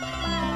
Bye.